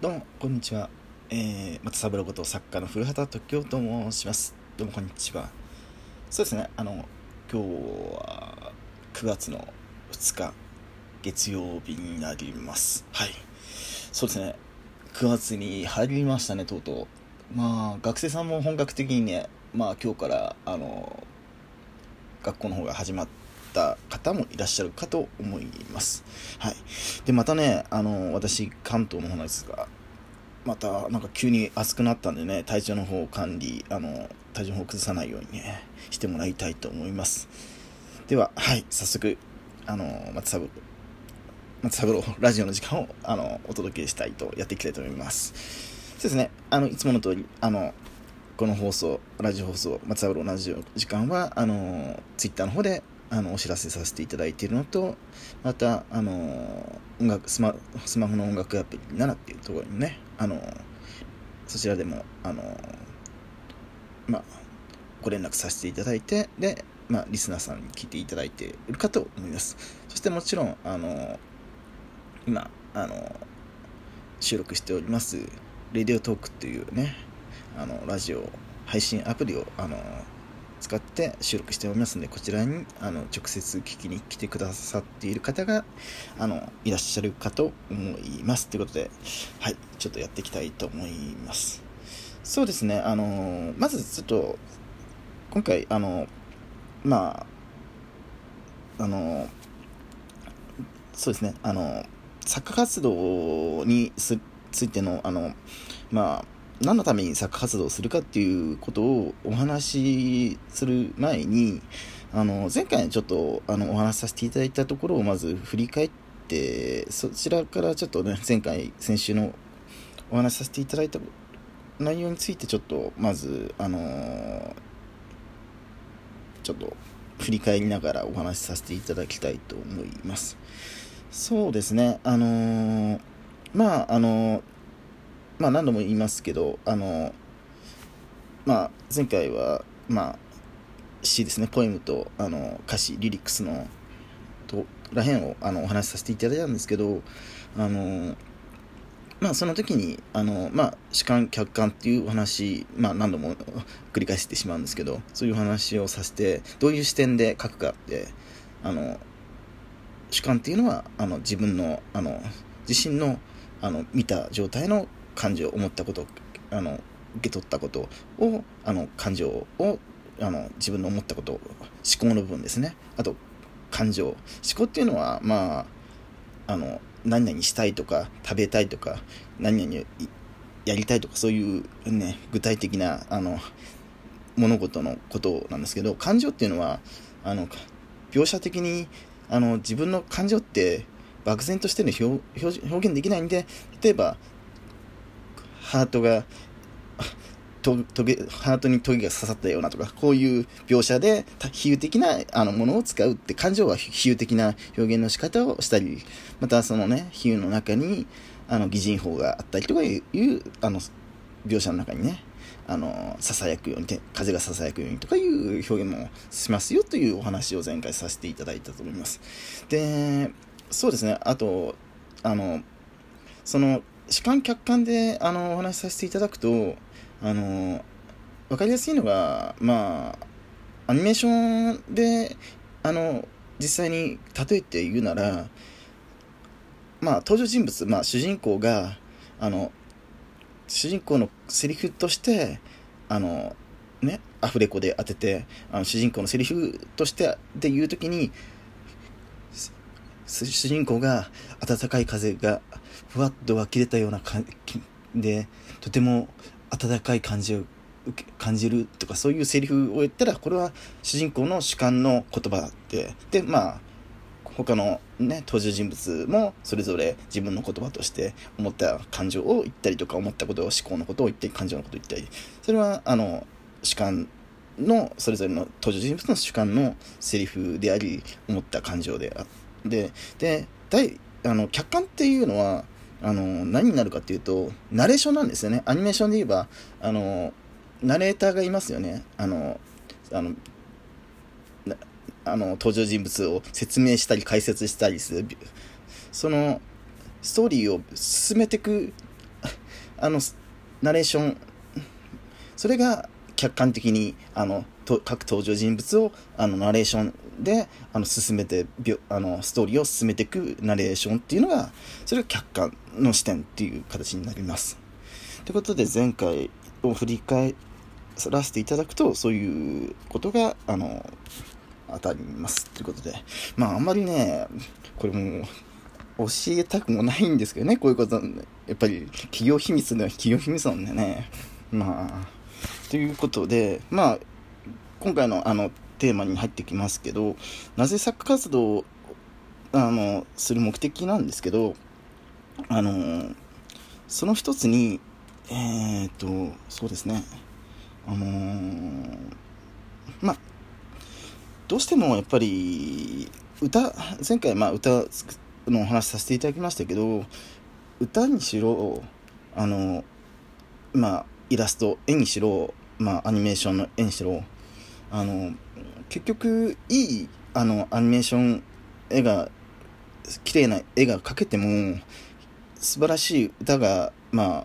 どうもこんにちは、えー、松三郎こと作家の古畑時生と申します。どうもこんにちは。そうですね。あの今日は9月の2日月曜日になります。はい。そうですね。9月に入りましたねとうとう。まあ学生さんも本格的にねまあ今日からあの学校の方が始まってた方もいらっしゃるかと思います。はい。で、またね、あの、私、関東の方なんですが、また、なんか急に暑くなったんでね、体調の方を管理、あの、体調の方を崩さないようにね、してもらいたいと思います。では、はい、早速、あの、松三郎、松三郎ラジオの時間を、あの、お届けしたいと、やっていきたいと思います。そうですね、あの、いつもの通り、あの、この放送、ラジオ放送、松三郎ラジオの時間は、あの、ツイッターの方であのお知らせさせていただいているのとまたあの音楽スマスマホの音楽アプリ7っていうところにもねあのそちらでもあのまあご連絡させていただいてで、まあ、リスナーさんに聞いていただいているかと思います。そしてもちろんあの今あの収録しておりますレディオトークっていうねあのラジオ配信アプリをあの使って収録しておりますので、こちらにあの直接聞きに来てくださっている方があのいらっしゃるかと思います。ということで、はい、ちょっとやっていきたいと思います。そうですね、あのまずちょっと、今回、あのまあ、あのそうですね、あの作家活動についての、あのまあ、何のために作活動をするかっていうことをお話しする前に、あの、前回ちょっとあのお話しさせていただいたところをまず振り返って、そちらからちょっとね、前回、先週のお話しさせていただいた内容についてちょっとまず、あのちょっと振り返りながらお話しさせていただきたいと思います。そうですね、あのまあ、あのまあ何度も言いますけど、あの、まあ前回は、まあ詩ですね、ポエムとあの歌詞、リリックスのとらへんをあのお話しさせていただいたんですけど、あの、まあその時に、あの、まあ主観、客観っていうお話、まあ何度も繰り返してしまうんですけど、そういう話をさせて、どういう視点で書くかって、あの、主観っていうのは、あの自分の、あの、自身の、あの、見た状態の感情思ったことあの受け取ったことをあの感情をあの自分の思ったこと思考の部分ですね。あと感情。思考っていうのはまああの何々したいとか食べたいとか何々やりたいとかそういうね具体的なあの物事のことなんですけど感情っていうのはあの描写的にあの自分の感情って漠然としての表現できないんで例えばハートが、ととげハートにトゲが刺さったようなとか、こういう描写で比喩的なあのものを使うって、感情は比喩的な表現の仕方をしたり、またそのね、比喩の中に、あの、擬人法があったりとかいう、あの、描写の中にね、あの、囁くように、風が囁くようにとかいう表現もしますよというお話を前回させていただいたと思います。で、そうですね、あと、あの、その、主観客観であのお話しさせていただくとあの分かりやすいのがまあアニメーションであの実際に例えて言うならまあ登場人物、まあ、主人公があの主人公のセリフとしてあのねアフレコで当ててあの主人公のセリフとしてで言う時に主人公が暖かい風がふわっと湧き出たような感じでとても温かい感じを感じるとかそういうセリフを言ったらこれは主人公の主観の言葉ででまあ他のね登場人物もそれぞれ自分の言葉として思った感情を言ったりとか思ったことを思考のことを言ったり感情のことを言ったりそれはあの主観のそれぞれの登場人物の主観のセリフであり思った感情であって。で第あの客観っていうのはあの、何になるかっていうと、ナレーションなんですよね。アニメーションで言えば、あの、ナレーターがいますよね。あの、あの、あの登場人物を説明したり解説したりする。その、ストーリーを進めていく あのナレーションそれが客観的にあの各登場人物をあのナレーションであの進めてあのストーリーを進めていくナレーションっていうのがそれが客観の視点っていう形になります。ということで前回を振り返らせていただくとそういうことがあの当たります。ということで。まああんまりねこれも教えたくもないんですけどねこういうことやっぱり企業秘密では企業秘密なんでね。まあということでまあ今回のあのテーマに入ってきますけどなぜ作家活動をあのする目的なんですけどあのその一つにえっ、とそうですね。あの、まあどうしてもやっぱり歌前回まあ歌のお話させていただきましたけど歌にしろあのまあイラスト絵にしろまあアニメーションの絵にしろあの結局いいあのアニメーション絵が綺麗な絵が描けても素晴らしい歌がまあ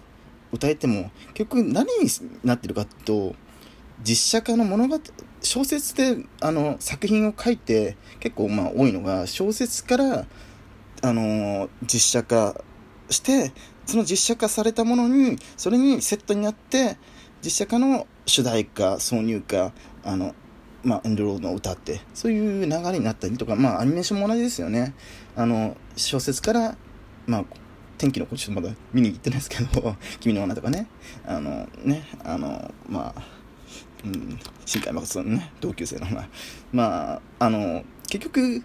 歌えても結局何になってるかってと実写化の物語小説であの作品を書いて結構まあ多いのが小説からあの実写化してその実写化されたものにそれにセットになって実写化の主題歌挿入歌あのまあ、エンドロールの歌ってそういう流れになったりとかまあアニメーションも同じですよね。あの小説からまあ天気の子ちょっとまだ見に行ってないですけど「君の花」とかね。あのねあのまあうん新海誠のね同級生のまああの結局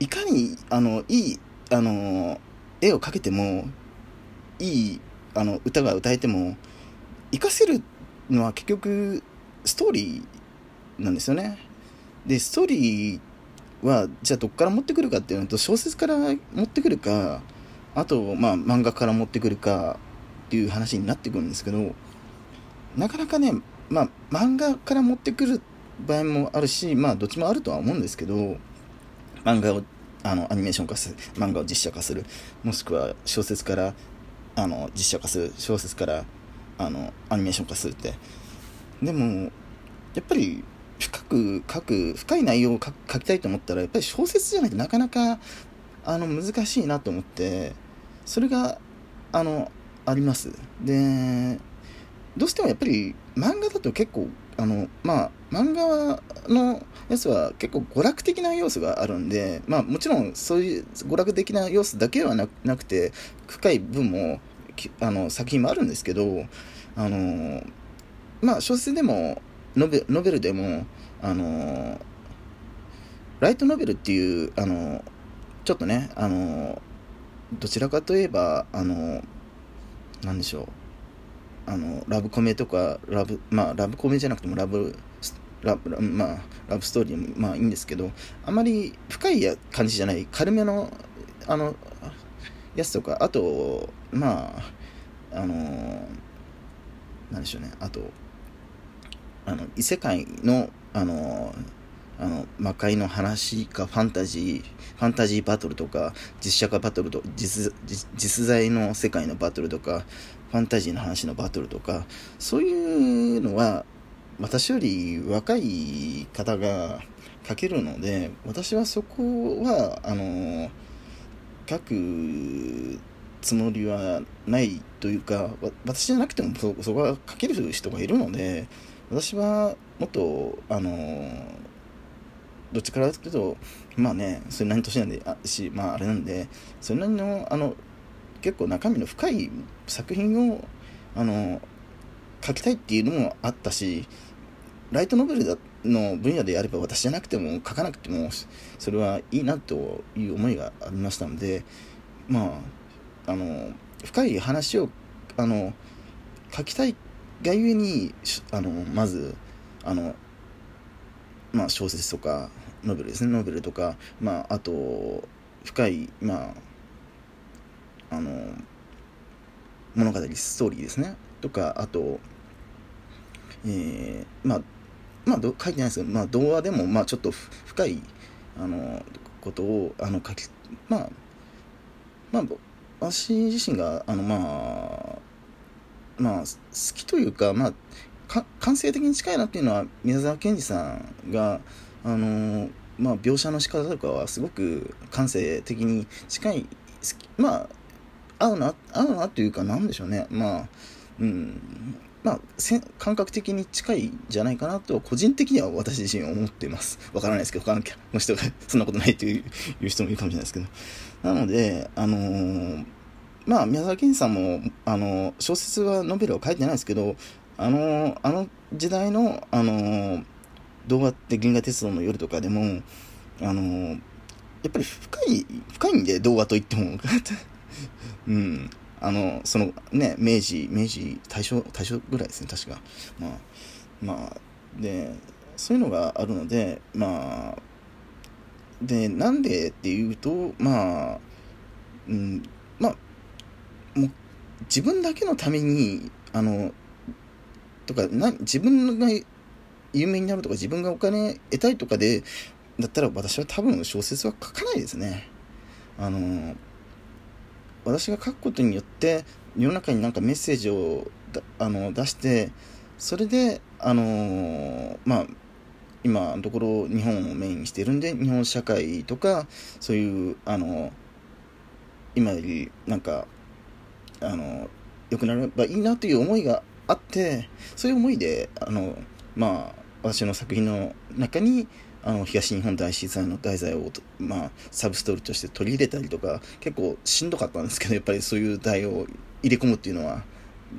いかにあのいいあの絵を描けてもいいあの歌が歌えても活かせるのは結局ストーリーなんですよねでストーリーはじゃあどっから持ってくるかっていうのと小説から持ってくるかあと、まあ、漫画から持ってくるかっていう話になってくるんですけど、なかなかね、まあ、漫画から持ってくる場合もあるし、まあ、どっちもあるとは思うんですけど、漫画をあのアニメーション化する、漫画を実写化する、もしくは小説からあの実写化する、小説からあのアニメーション化するって。でも、やっぱり深く書く、深い内容を書きたいと思ったら、やっぱり小説じゃないとなかなかあの難しいなと思って、それがあのあります。でどうしてもやっぱり漫画だと結構あのまあ漫画のやつは結構娯楽的な要素があるんでまあもちろんそういう娯楽的な要素だけではなくて深い分もあの作品もあるんですけどあのまあ小説でもノベノベルでもあのライトノベルっていうあのちょっとねあのどちらかといえばあの何でしょう。あのラブコメとかラブまあラブコメじゃなくてもラブラブまあラブストーリーもまあいいんですけどあまり深い感じじゃない軽めのあのやつとかあとまああの何でしょうね。あとあの異世界のあのあの魔界の話かファンタジーファンタジーバトルとか実写化バトルと実実在の世界のバトルとかファンタジーの話のバトルとかそういうのは私より若い方が書けるので私はそこはあの書くつもりはないというか私じゃなくてもそそこは書ける人がいるので私はもっとあのどっちからというとまあねそれなりの年なんであしまああれなんでそれなりのあの結構中身の深い作品をあの書きたいっていうのもあったしライトノベルだの分野でやれば私じゃなくても書かなくてもそれはいいなという思いがありましたのでまああの深い話をあの書きたいがゆえにあのまずあのまあ小説とかノベルですね。ノベルとか、まあ、あと深い、まあ、あの物語ストーリーですね。とかあと、えー、まあまあ書いてないですけど、まあ、童話でも、まあ、ちょっと深いあのことをあの書きまあまあ私自身があのまあまあ好きというかまあ感性的に近いなっていうのは宮沢賢治さんがあのまあ描写の仕方とかはすごく感性的に近いまあ合うな合うなというかなんでしょうねまあうんまあ、感覚的に近いんじゃないかなと、個人的には私自身思っています。わからないですけど、他の人がそんなことないとい う人もいるかもしれないですけど。なので、あのー、まあ、宮沢賢治さんも、あの、小説は、ノベルは書いてないですけど、あの、あの時代の、あの動画って銀河鉄道の夜とかでも、あのやっぱり深い、深いんで、動画といっても。うん。あの、そのね、明治、明治、大正、大正ぐらいですね、確か。まあ、まあ、で、そういうのがあるので、まあ、で、なんでっていうと、まあ、うん、もう、自分だけのために、あの、とか、な自分が有名になるとか、自分がお金得たいとかで、だったら私は多分小説は書かないですね。あの、私が書くことによって世の中になんかメッセージをあの出してそれであのまあ今のところ日本をメインにしてるんで日本社会とかそういうあの今よりなんかあの良くなればいいなという思いがあってそういう思いであのまあ私の作品の中にあの東日本大震災の題材を、まあ、サブストーリーとして取り入れたりとか結構しんどかったんですけどやっぱりそういう題を入れ込むっていうのは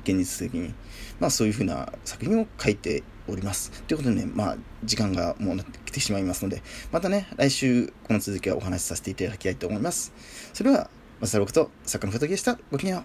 現実的に、まあ、そういうふうな作品を書いております。ということでね、まあ、時間がもうなってきてしまいますので、またね、来週、この続きはお話しさせていただきたいと思います。それは、マサロクと作家のふときでした。ごきげんよう。